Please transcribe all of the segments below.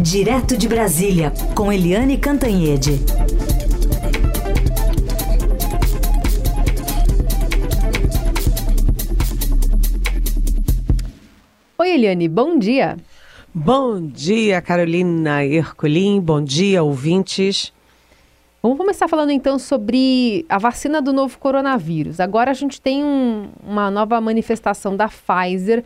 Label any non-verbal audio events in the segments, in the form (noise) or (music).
Direto de Brasília, com Eliane Cantanhede. Oi, Eliane, bom dia. Bom dia, Carolina Herculin. Bom dia, ouvintes. Vamos começar falando então sobre a vacina do novo coronavírus. Agora a gente tem um, uma nova manifestação da Pfizer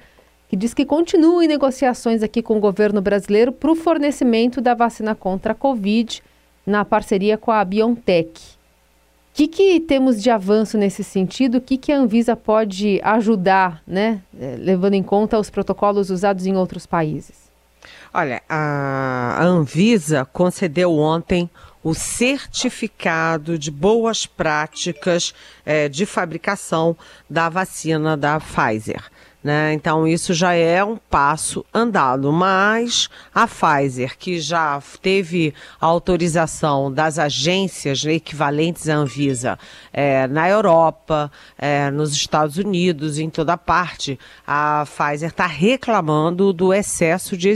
que diz que continua em negociações aqui com o governo brasileiro para o fornecimento da vacina contra a Covid na parceria com a BioNTech. O que, que temos de avanço nesse sentido? O que, que a Anvisa pode ajudar, né, eh, levando em conta os protocolos usados em outros países? Olha, a Anvisa concedeu ontem o certificado de boas práticas é, de fabricação da vacina da Pfizer. Né? Então, isso já é um passo andado. Mas a Pfizer, que já teve autorização das agências equivalentes à Anvisa é, na Europa, é, nos Estados Unidos, em toda parte, a Pfizer está reclamando do excesso de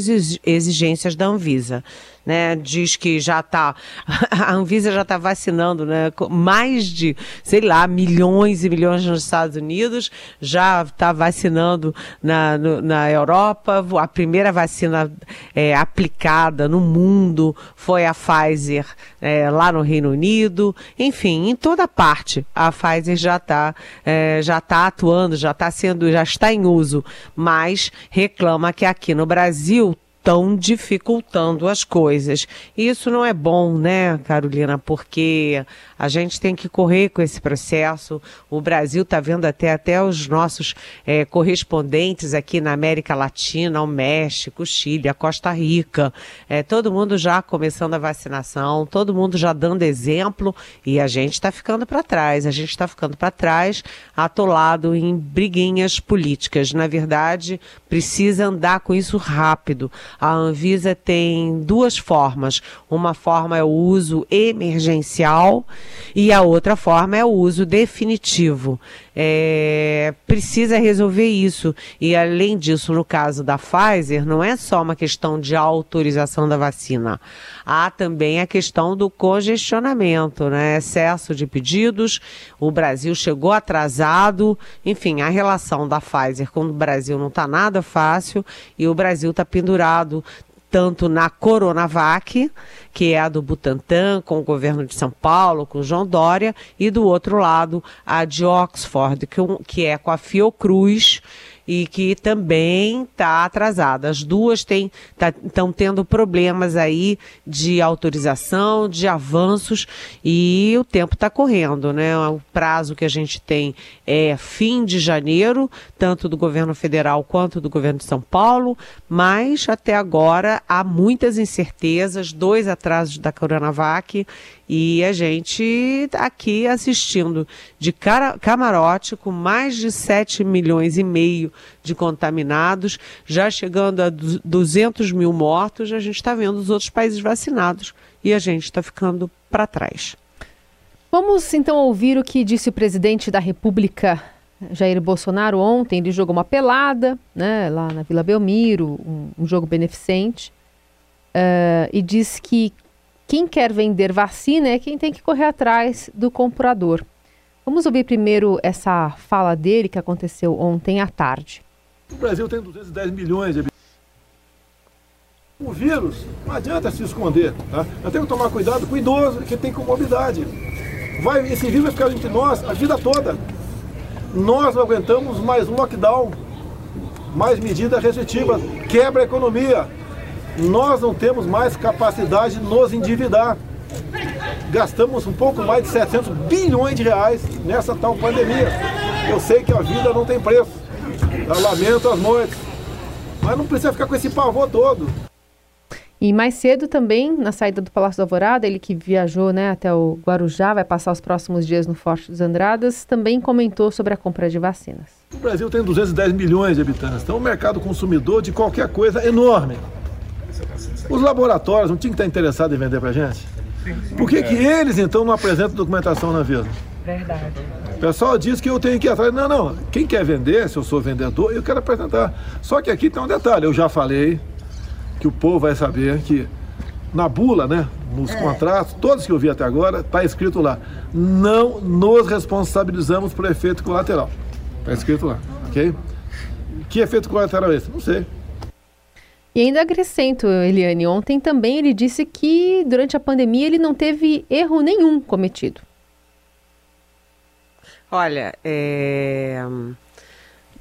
exigências da Anvisa né? Diz que já está, (laughs) a Anvisa já está vacinando, né? Mais de, sei lá, milhões e milhões nos Estados Unidos, já está vacinando na, no, na Europa. A primeira vacina é, aplicada no mundo foi a Pfizer é, lá no Reino Unido. Enfim, em toda parte a Pfizer já está é, já tá atuando, já está sendo, já está em uso, mas reclama que aqui no Brasil estão dificultando as coisas. E isso não é bom, né, Carolina? Porque a gente tem que correr com esse processo. O Brasil está vendo até, até os nossos é, correspondentes aqui na América Latina, o México, o Chile, a Costa Rica. É, todo mundo já começando a vacinação, todo mundo já dando exemplo e a gente está ficando para trás. A gente está ficando para trás, atolado em briguinhas políticas. Na verdade, precisa andar com isso rápido. A Anvisa tem duas formas. Uma forma é o uso emergencial e a outra forma é o uso definitivo. É, precisa resolver isso. E além disso, no caso da Pfizer, não é só uma questão de autorização da vacina. Há também a questão do congestionamento, né? Excesso de pedidos. O Brasil chegou atrasado. Enfim, a relação da Pfizer com o Brasil não está nada fácil e o Brasil está pendurado tanto na Coronavac, que é a do Butantan, com o governo de São Paulo, com o João Dória, e do outro lado, a de Oxford, que, que é com a Fiocruz, e que também está atrasada. As duas estão tá, tendo problemas aí de autorização, de avanços e o tempo está correndo, né? O prazo que a gente tem é fim de janeiro, tanto do governo federal quanto do governo de São Paulo, mas até agora há muitas incertezas, dois atrasos da Coronavac e a gente tá aqui assistindo de cara, camarote com mais de 7 milhões e meio de contaminados, já chegando a 200 mil mortos, a gente está vendo os outros países vacinados e a gente está ficando para trás. Vamos então ouvir o que disse o presidente da República, Jair Bolsonaro, ontem. Ele jogou uma pelada né, lá na Vila Belmiro, um, um jogo beneficente, uh, e disse que quem quer vender vacina é quem tem que correr atrás do comprador. Vamos ouvir primeiro essa fala dele que aconteceu ontem à tarde. O Brasil tem 210 milhões de. O vírus não adianta se esconder. Tá? Nós que tomar cuidado com o idoso que tem comorbidade. Vai, esse vírus vai ficar entre nós a vida toda. Nós não aguentamos mais lockdown, mais medidas restritivas, quebra a economia nós não temos mais capacidade de nos endividar. Gastamos um pouco mais de 700 bilhões de reais nessa tal pandemia. Eu sei que a vida não tem preço. Eu lamento as mortes. Mas não precisa ficar com esse pavor todo. E mais cedo também, na saída do Palácio da Alvorada, ele que viajou né, até o Guarujá, vai passar os próximos dias no Forte dos Andradas, também comentou sobre a compra de vacinas. O Brasil tem 210 milhões de habitantes, então o mercado consumidor de qualquer coisa é enorme. Os laboratórios não tinham que estar interessados em vender para a gente? Por que, que eles, então, não apresentam documentação na Visa? Verdade. O pessoal diz que eu tenho que ir atrás. Não, não. Quem quer vender, se eu sou vendedor, eu quero apresentar. Só que aqui tem um detalhe. Eu já falei que o povo vai saber que na bula, né, nos é. contratos, todos que eu vi até agora, está escrito lá: não nos responsabilizamos por efeito colateral. Está escrito lá, ok? Que efeito colateral é esse? Não sei. E ainda acrescento, Eliane, ontem também ele disse que durante a pandemia ele não teve erro nenhum cometido. Olha, é...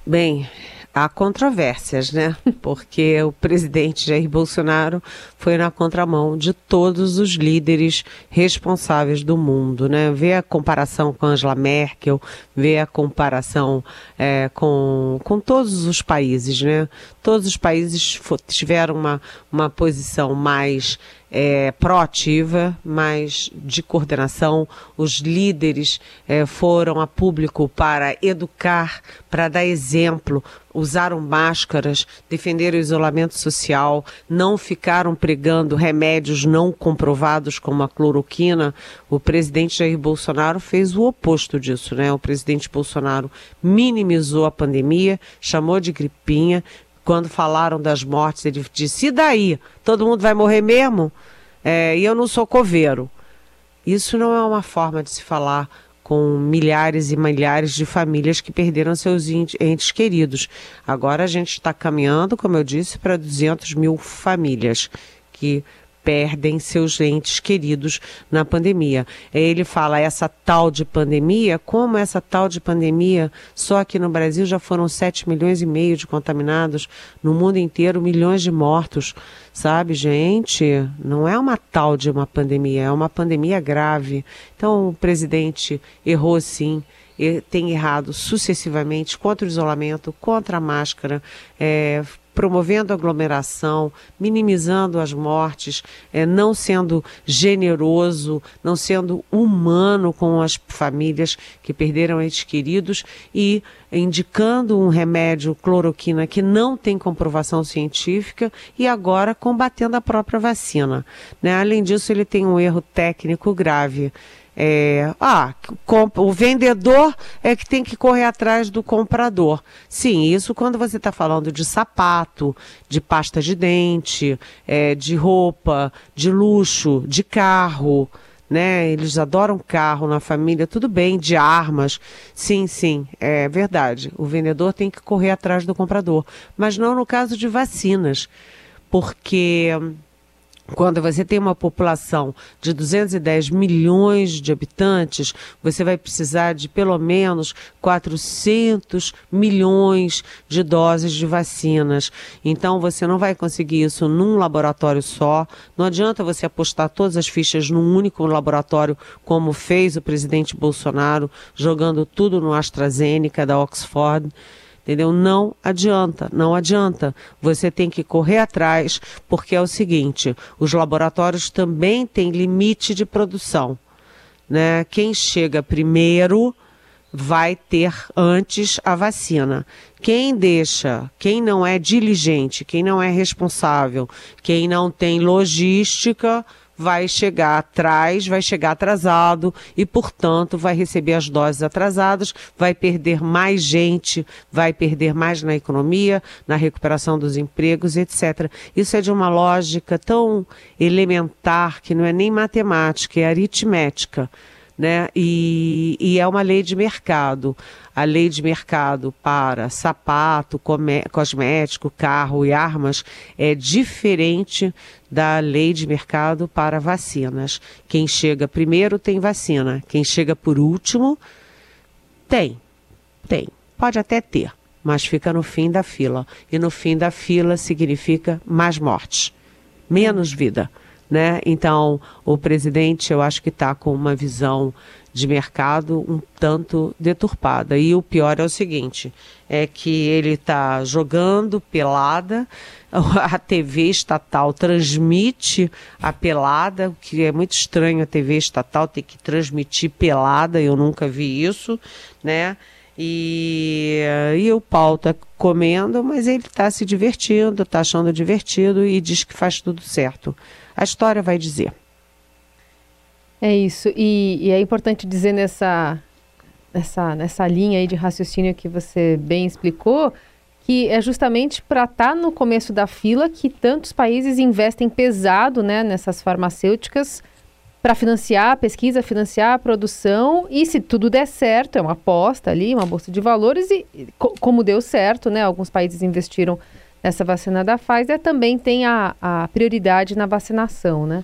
bem, há controvérsias, né? (laughs) Porque o presidente Jair Bolsonaro foi na contramão de todos os líderes responsáveis do mundo, né? Vê a comparação com Angela Merkel, vê a comparação é, com, com todos os países, né? Todos os países tiveram uma, uma posição mais é, proativa, mas de coordenação. Os líderes é, foram a público para educar, para dar exemplo, usaram máscaras, defenderam o isolamento social, não ficaram pregando remédios não comprovados como a cloroquina. O presidente Jair Bolsonaro fez o oposto disso, né? O presidente Bolsonaro minimizou a pandemia, chamou de gripinha, quando falaram das mortes, ele disse: e daí? Todo mundo vai morrer mesmo? É, e eu não sou coveiro. Isso não é uma forma de se falar com milhares e milhares de famílias que perderam seus entes queridos. Agora a gente está caminhando, como eu disse, para 200 mil famílias que perdem seus entes queridos na pandemia. Ele fala essa tal de pandemia, como essa tal de pandemia, só aqui no Brasil já foram 7 milhões e meio de contaminados, no mundo inteiro milhões de mortos. Sabe, gente, não é uma tal de uma pandemia, é uma pandemia grave. Então o presidente errou sim tem errado sucessivamente contra o isolamento, contra a máscara, é, promovendo aglomeração, minimizando as mortes, é, não sendo generoso, não sendo humano com as famílias que perderam entes queridos e indicando um remédio cloroquina que não tem comprovação científica e agora combatendo a própria vacina. Né? Além disso, ele tem um erro técnico grave é, ah, o vendedor é que tem que correr atrás do comprador. Sim, isso quando você está falando de sapato, de pasta de dente, é, de roupa, de luxo, de carro, né? Eles adoram carro na família, tudo bem, de armas. Sim, sim, é verdade. O vendedor tem que correr atrás do comprador. Mas não no caso de vacinas, porque quando você tem uma população de 210 milhões de habitantes, você vai precisar de pelo menos 400 milhões de doses de vacinas. Então você não vai conseguir isso num laboratório só. Não adianta você apostar todas as fichas num único laboratório, como fez o presidente Bolsonaro, jogando tudo no AstraZeneca da Oxford. Entendeu? Não adianta, não adianta. Você tem que correr atrás, porque é o seguinte: os laboratórios também têm limite de produção. Né? Quem chega primeiro vai ter antes a vacina. Quem deixa, quem não é diligente, quem não é responsável, quem não tem logística, vai chegar atrás, vai chegar atrasado e, portanto, vai receber as doses atrasadas, vai perder mais gente, vai perder mais na economia, na recuperação dos empregos, etc. Isso é de uma lógica tão elementar que não é nem matemática, é aritmética né? E, e, é uma lei de mercado. A lei de mercado para sapato, cosmético, carro e armas é diferente da lei de mercado para vacinas. Quem chega primeiro tem vacina, quem chega por último tem, tem, pode até ter, mas fica no fim da fila. E no fim da fila significa mais mortes, menos vida né? Então, o presidente, eu acho que está com uma visão de mercado um tanto deturpada. E o pior é o seguinte: é que ele está jogando pelada, (laughs) a TV estatal transmite a pelada, o que é muito estranho a TV estatal ter que transmitir pelada, eu nunca vi isso, né? E, e o pau tá comendo, mas ele está se divertindo, está achando divertido e diz que faz tudo certo. A história vai dizer. É isso. E, e é importante dizer nessa, nessa, nessa linha aí de raciocínio que você bem explicou que é justamente para estar tá no começo da fila que tantos países investem pesado né, nessas farmacêuticas para financiar a pesquisa, financiar a produção e se tudo der certo, é uma aposta ali, uma bolsa de valores e como deu certo, né, alguns países investiram nessa vacina da Pfizer, também tem a, a prioridade na vacinação, né?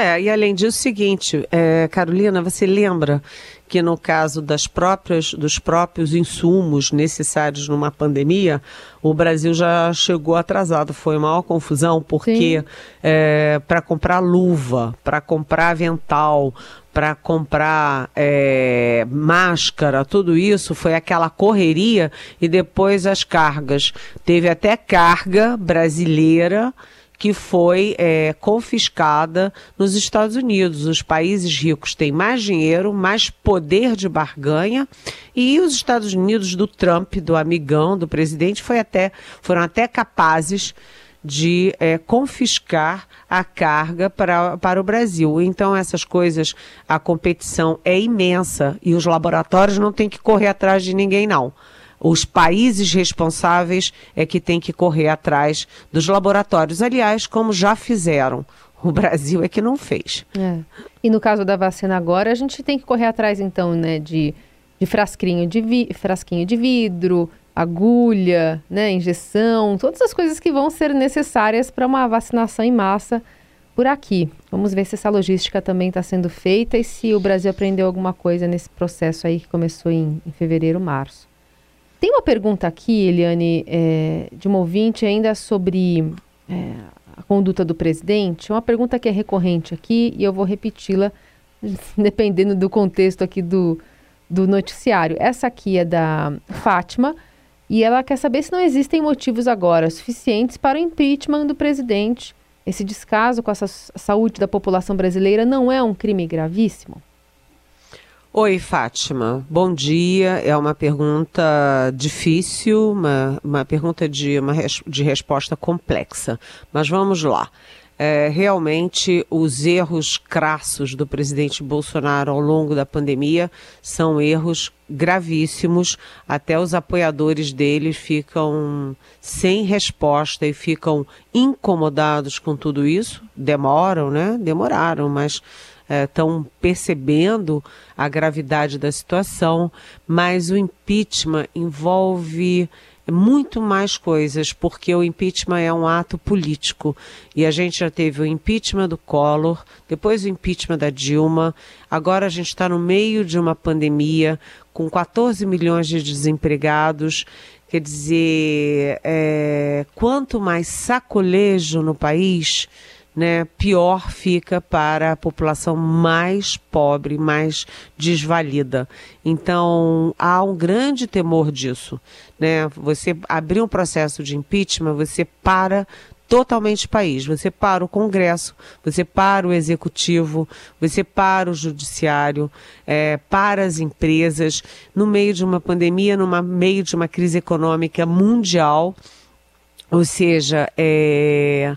É, e além disso, o seguinte, é, Carolina, você lembra que no caso das próprias, dos próprios insumos necessários numa pandemia, o Brasil já chegou atrasado. Foi maior confusão, porque é, para comprar luva, para comprar avental, para comprar é, máscara, tudo isso foi aquela correria e depois as cargas. Teve até carga brasileira que foi é, confiscada nos Estados Unidos. Os países ricos têm mais dinheiro, mais poder de barganha e os Estados Unidos do Trump, do amigão, do presidente, foi até, foram até capazes de é, confiscar a carga para, para o Brasil. Então, essas coisas, a competição é imensa e os laboratórios não têm que correr atrás de ninguém, não. Os países responsáveis é que têm que correr atrás dos laboratórios. Aliás, como já fizeram. O Brasil é que não fez. É. E no caso da vacina agora, a gente tem que correr atrás, então, né, de, de frasquinho de, vi, frasquinho de vidro, agulha, né, injeção, todas as coisas que vão ser necessárias para uma vacinação em massa por aqui. Vamos ver se essa logística também está sendo feita e se o Brasil aprendeu alguma coisa nesse processo aí que começou em, em fevereiro, março. Tem uma pergunta aqui, Eliane, é, de uma ouvinte ainda sobre é, a conduta do presidente. Uma pergunta que é recorrente aqui e eu vou repeti-la (laughs) dependendo do contexto aqui do, do noticiário. Essa aqui é da Fátima e ela quer saber se não existem motivos agora suficientes para o impeachment do presidente. Esse descaso com a saúde da população brasileira não é um crime gravíssimo? Oi, Fátima. Bom dia. É uma pergunta difícil, uma, uma pergunta de, uma res, de resposta complexa. Mas vamos lá. É, realmente, os erros crassos do presidente Bolsonaro ao longo da pandemia são erros gravíssimos. Até os apoiadores dele ficam sem resposta e ficam incomodados com tudo isso. Demoram, né? Demoraram, mas estão é, percebendo a gravidade da situação, mas o impeachment envolve muito mais coisas, porque o impeachment é um ato político. E a gente já teve o impeachment do Collor, depois o impeachment da Dilma, agora a gente está no meio de uma pandemia com 14 milhões de desempregados. Quer dizer, é, quanto mais sacolejo no país, né, pior fica para a população mais pobre, mais desvalida. Então, há um grande temor disso. Né? Você abrir um processo de impeachment, você para totalmente o país. Você para o Congresso, você para o Executivo, você para o Judiciário, é, para as empresas, no meio de uma pandemia, no meio de uma crise econômica mundial. Ou seja, é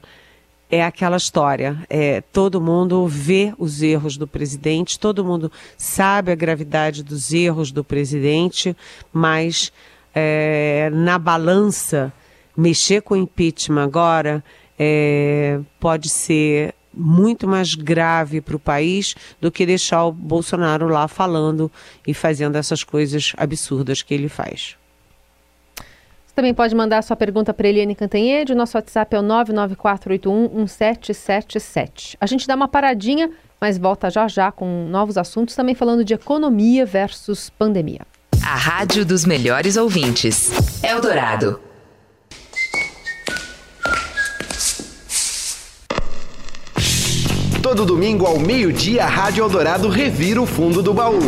é aquela história. É, todo mundo vê os erros do presidente, todo mundo sabe a gravidade dos erros do presidente, mas é, na balança, mexer com o impeachment agora é, pode ser muito mais grave para o país do que deixar o Bolsonaro lá falando e fazendo essas coisas absurdas que ele faz. Você também pode mandar sua pergunta para Eliane Cantanhede. O nosso WhatsApp é o 994811777. A gente dá uma paradinha, mas volta já já com novos assuntos, também falando de economia versus pandemia. A rádio dos melhores ouvintes. Eldorado. Todo domingo ao meio-dia, a Rádio Eldorado revira o fundo do baú.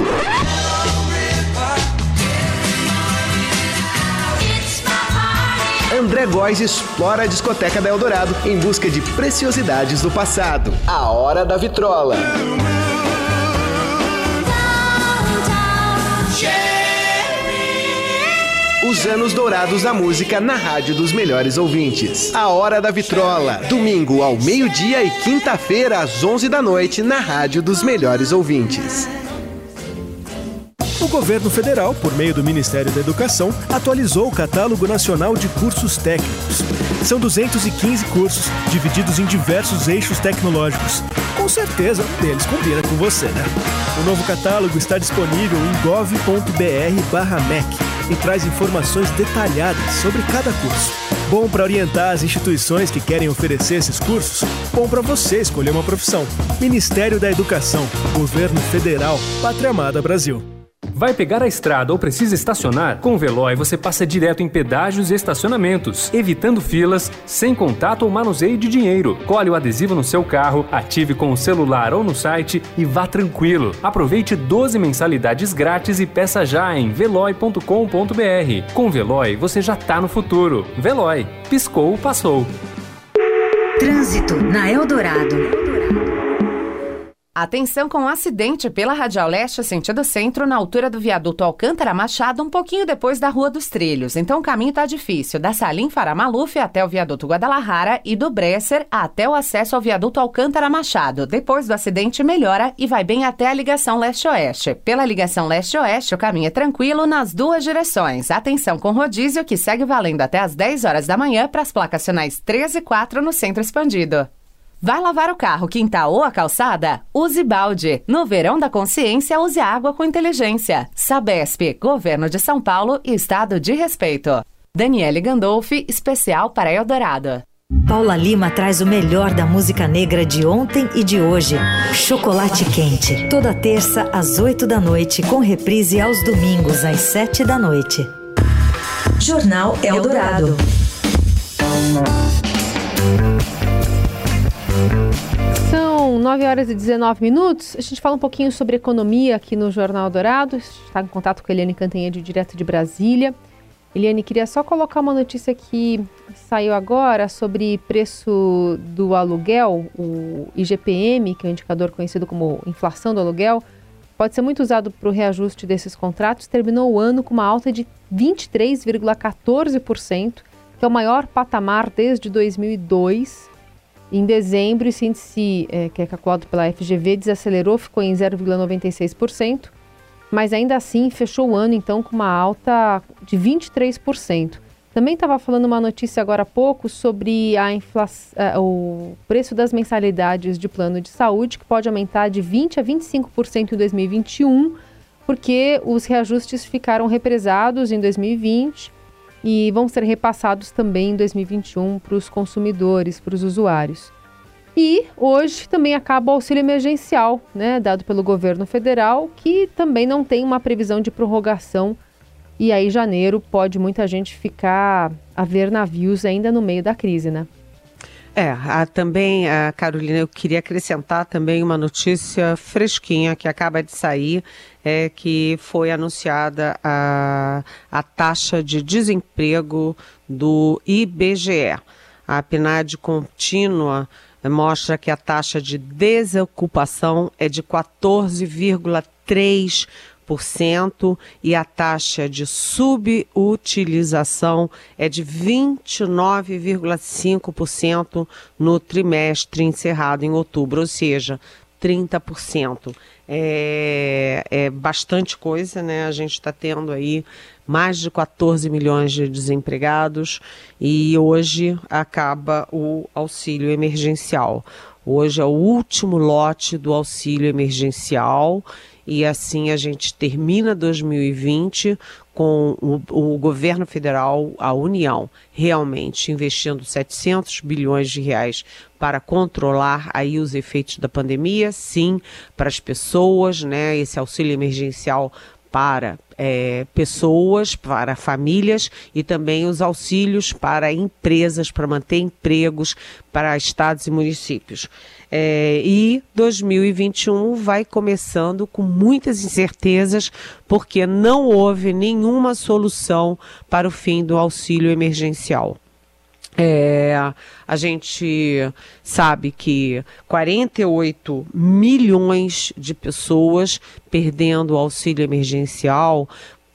André Góes explora a discoteca da Eldorado em busca de preciosidades do passado. A Hora da Vitrola. Os anos dourados da música na rádio dos melhores ouvintes. A Hora da Vitrola, domingo ao meio-dia e quinta-feira às 11 da noite na rádio dos melhores ouvintes. O governo federal, por meio do Ministério da Educação, atualizou o catálogo nacional de cursos técnicos. São 215 cursos, divididos em diversos eixos tecnológicos. Com certeza, um deles combina com você, né? O novo catálogo está disponível em gov.br/mec e traz informações detalhadas sobre cada curso. Bom para orientar as instituições que querem oferecer esses cursos. Bom para você escolher uma profissão. Ministério da Educação, Governo Federal, Pátria Amada Brasil. Vai pegar a estrada ou precisa estacionar? Com o Veloy você passa direto em pedágios e estacionamentos, evitando filas, sem contato ou manuseio de dinheiro. Colhe o adesivo no seu carro, ative com o celular ou no site e vá tranquilo. Aproveite 12 mensalidades grátis e peça já em veloy.com.br. Com o Veloy você já tá no futuro. Veloy, piscou, passou. Trânsito na Eldorado. Atenção com um acidente pela Radial Leste, sentido centro, na altura do viaduto Alcântara Machado, um pouquinho depois da Rua dos Trilhos. Então o caminho tá difícil, da Salim Faramaluf até o viaduto Guadalajara e do Bresser até o acesso ao viaduto Alcântara Machado. Depois do acidente melhora e vai bem até a ligação leste-oeste. Pela ligação leste-oeste, o caminho é tranquilo nas duas direções. Atenção com rodízio que segue valendo até as 10 horas da manhã para as placas sinais 13 e 4 no centro expandido. Vai lavar o carro, quintal ou a calçada? Use balde. No verão da consciência, use água com inteligência. Sabesp, Governo de São Paulo e Estado de Respeito. Daniele Gandolfi, especial para Eldorado. Paula Lima traz o melhor da música negra de ontem e de hoje. Chocolate Quente. Toda terça às 8 da noite, com reprise aos domingos às 7 da noite. Jornal Eldorado. São 9 horas e 19 minutos. A gente fala um pouquinho sobre economia aqui no Jornal Dourado. Está em contato com a Eliane Cantanhede, direto de Brasília. Eliane, queria só colocar uma notícia que saiu agora sobre preço do aluguel, o IGPM, que é um indicador conhecido como inflação do aluguel, pode ser muito usado para o reajuste desses contratos. Terminou o ano com uma alta de 23,14%, que é o maior patamar desde 2002. Em dezembro, esse índice, é, que é calculado pela FGV, desacelerou, ficou em 0,96%, mas ainda assim fechou o ano então com uma alta de 23%. Também estava falando uma notícia agora há pouco sobre a inflação, o preço das mensalidades de plano de saúde, que pode aumentar de 20% a 25% em 2021, porque os reajustes ficaram represados em 2020 e vão ser repassados também em 2021 para os consumidores, para os usuários. E hoje também acaba o auxílio emergencial, né, dado pelo governo federal, que também não tem uma previsão de prorrogação. E aí, janeiro, pode muita gente ficar a ver navios ainda no meio da crise, né? É, a, também, a Carolina, eu queria acrescentar também uma notícia fresquinha que acaba de sair, é que foi anunciada a, a taxa de desemprego do IBGE. A PNAD contínua mostra que a taxa de desocupação é de 14,3% e a taxa de subutilização é de 29,5% no trimestre encerrado em outubro, ou seja, 30%. É, é bastante coisa, né? A gente está tendo aí mais de 14 milhões de desempregados e hoje acaba o auxílio emergencial. Hoje é o último lote do auxílio emergencial e assim a gente termina 2020 com o, o, governo federal, a União, realmente investindo 700 bilhões de reais para controlar aí os efeitos da pandemia, sim, para as pessoas, né? Esse auxílio emergencial para é, pessoas, para famílias e também os auxílios para empresas, para manter empregos para estados e municípios. É, e 2021 vai começando com muitas incertezas, porque não houve nenhuma solução para o fim do auxílio emergencial. É, a gente sabe que 48 milhões de pessoas perdendo o auxílio emergencial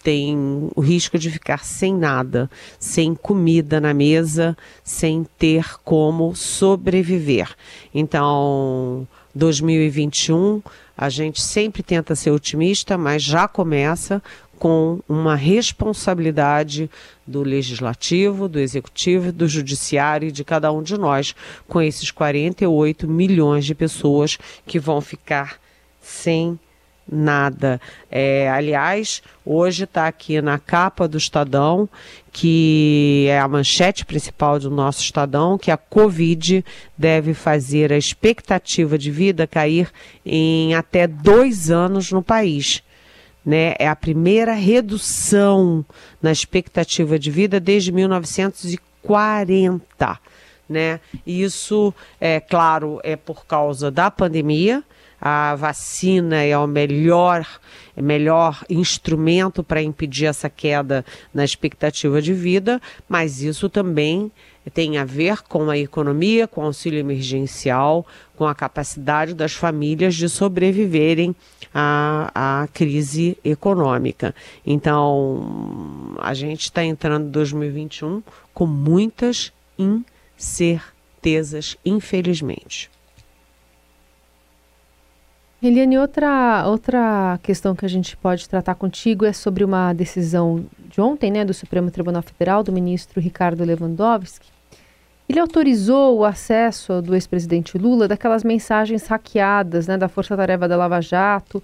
tem o risco de ficar sem nada, sem comida na mesa, sem ter como sobreviver. Então, 2021, a gente sempre tenta ser otimista, mas já começa com uma responsabilidade do legislativo, do executivo, do judiciário e de cada um de nós, com esses 48 milhões de pessoas que vão ficar sem nada. É, aliás, hoje está aqui na capa do Estadão, que é a manchete principal do nosso Estadão, que a Covid deve fazer a expectativa de vida cair em até dois anos no país né? É a primeira redução na expectativa de vida desde 1940, né? Isso, é claro, é por causa da pandemia. A vacina é o melhor, é melhor instrumento para impedir essa queda na expectativa de vida, mas isso também tem a ver com a economia, com o auxílio emergencial, com a capacidade das famílias de sobreviverem à, à crise econômica. Então, a gente está entrando em 2021 com muitas incertezas, infelizmente. Eliane, outra, outra questão que a gente pode tratar contigo é sobre uma decisão de ontem, né, do Supremo Tribunal Federal, do ministro Ricardo Lewandowski, ele autorizou o acesso do ex-presidente Lula daquelas mensagens hackeadas né, da Força Tarefa da Lava Jato.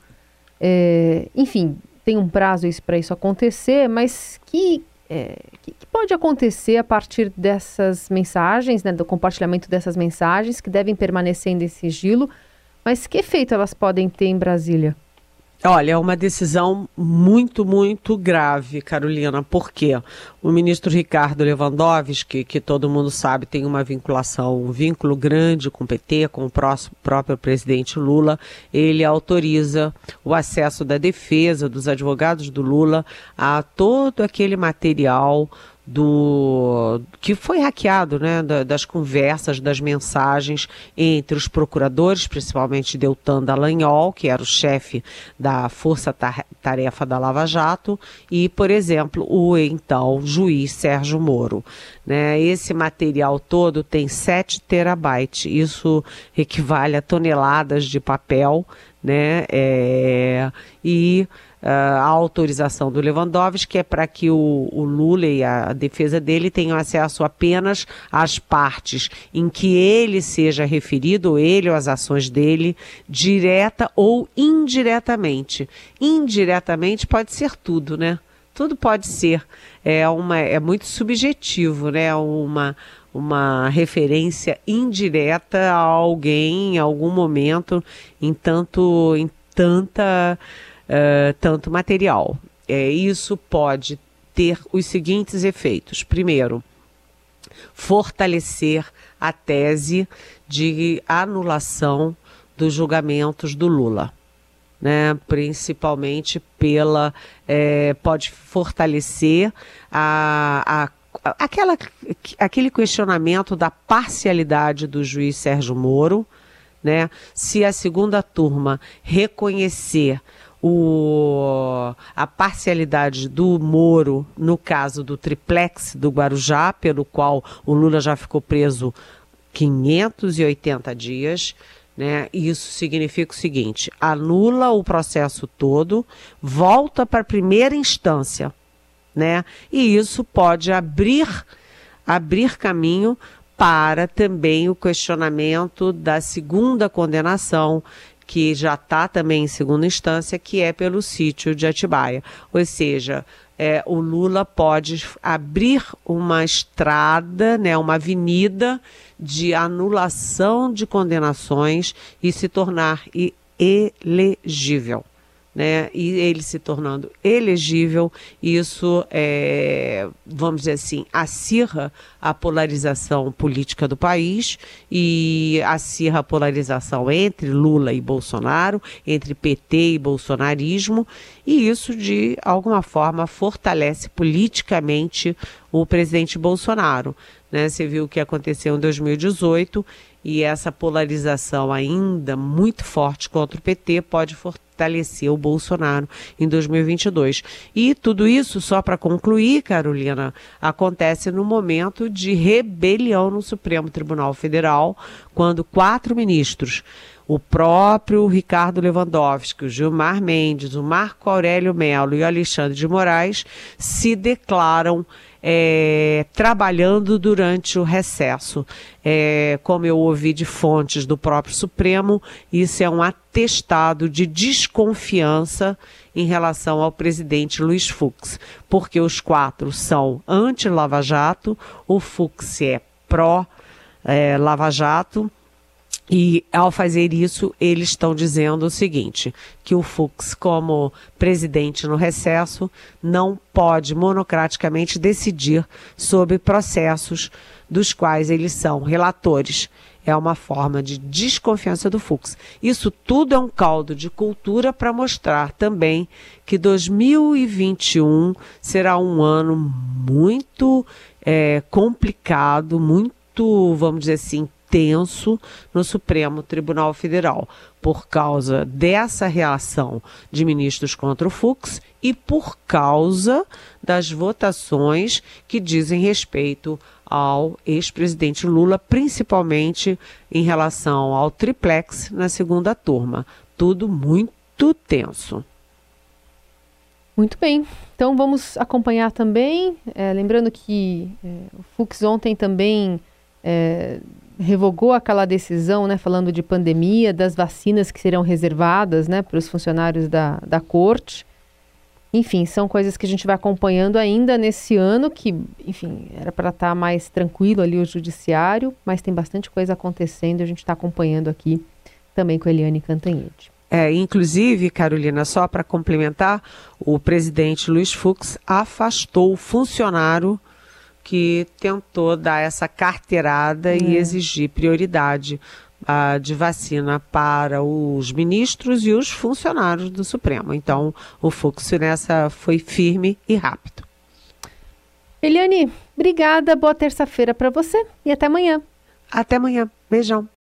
É, enfim, tem um prazo para isso acontecer, mas que, é, que, que, pode acontecer a partir dessas mensagens, né, do compartilhamento dessas mensagens, que devem permanecer em sigilo, mas que efeito elas podem ter em Brasília? Olha, é uma decisão muito, muito grave, Carolina, porque o ministro Ricardo Lewandowski, que todo mundo sabe tem uma vinculação, um vínculo grande com o PT, com o próximo, próprio presidente Lula, ele autoriza o acesso da defesa, dos advogados do Lula, a todo aquele material do que foi hackeado, né, das conversas, das mensagens entre os procuradores, principalmente Deltan Dallagnol, que era o chefe da Força Tarefa da Lava Jato, e, por exemplo, o então juiz Sérgio Moro. Né? Esse material todo tem 7 terabytes, isso equivale a toneladas de papel, né? É, e a autorização do Lewandowski é para que o, o, Lula e a defesa dele tenham acesso apenas às partes em que ele seja referido, ele ou as ações dele, direta ou indiretamente. Indiretamente pode ser tudo, né? Tudo pode ser. É, uma, é muito subjetivo, né? Uma, uma referência indireta a alguém em algum momento, em tanto, em tanta uh, tanto material. É, isso pode ter os seguintes efeitos. Primeiro, fortalecer a tese de anulação dos julgamentos do Lula. Né, principalmente pela é, pode fortalecer a, a, aquela, aquele questionamento da parcialidade do juiz Sérgio Moro, né? Se a segunda turma reconhecer o, a parcialidade do Moro no caso do triplex do Guarujá, pelo qual o Lula já ficou preso 580 dias. Né? Isso significa o seguinte: anula o processo todo, volta para a primeira instância, né? E isso pode abrir abrir caminho para também o questionamento da segunda condenação que já está também em segunda instância, que é pelo sítio de Atibaia. Ou seja, é, o Lula pode abrir uma estrada, né, uma avenida de anulação de condenações e se tornar elegível né, e ele se tornando elegível, isso, é, vamos dizer assim, acirra a polarização política do país e acirra a polarização entre Lula e Bolsonaro, entre PT e bolsonarismo, e isso, de alguma forma, fortalece politicamente o presidente Bolsonaro. Né? Você viu o que aconteceu em 2018 e essa polarização ainda muito forte contra o PT pode fortalecer fortalecer o Bolsonaro em 2022. E tudo isso, só para concluir, Carolina, acontece no momento de rebelião no Supremo Tribunal Federal, quando quatro ministros o próprio Ricardo Lewandowski, o Gilmar Mendes, o Marco Aurélio Melo e o Alexandre de Moraes se declaram é, trabalhando durante o recesso. É, como eu ouvi de fontes do próprio Supremo, isso é um atestado de desconfiança em relação ao presidente Luiz Fux, porque os quatro são anti-Lava Jato, o Fux é pró-Lava é, Jato e ao fazer isso, eles estão dizendo o seguinte: que o Fux, como presidente no recesso, não pode monocraticamente decidir sobre processos dos quais eles são relatores. É uma forma de desconfiança do Fux. Isso tudo é um caldo de cultura para mostrar também que 2021 será um ano muito é, complicado, muito, vamos dizer assim, tenso no Supremo Tribunal Federal por causa dessa reação de ministros contra o Fux e por causa das votações que dizem respeito ao ex-presidente Lula, principalmente em relação ao triplex na segunda turma. Tudo muito tenso. Muito bem. Então vamos acompanhar também. É, lembrando que é, o Fux ontem também é, revogou aquela decisão, né, falando de pandemia, das vacinas que serão reservadas, né, para os funcionários da, da corte. Enfim, são coisas que a gente vai acompanhando ainda nesse ano, que, enfim, era para estar tá mais tranquilo ali o judiciário, mas tem bastante coisa acontecendo, a gente está acompanhando aqui também com a Eliane Cantanhede. É, inclusive, Carolina, só para complementar, o presidente Luiz Fux afastou o funcionário que tentou dar essa carteirada e é. exigir prioridade uh, de vacina para os ministros e os funcionários do Supremo. Então, o Fux nessa foi firme e rápido. Eliane, obrigada, boa terça-feira para você e até amanhã. Até amanhã. Beijão.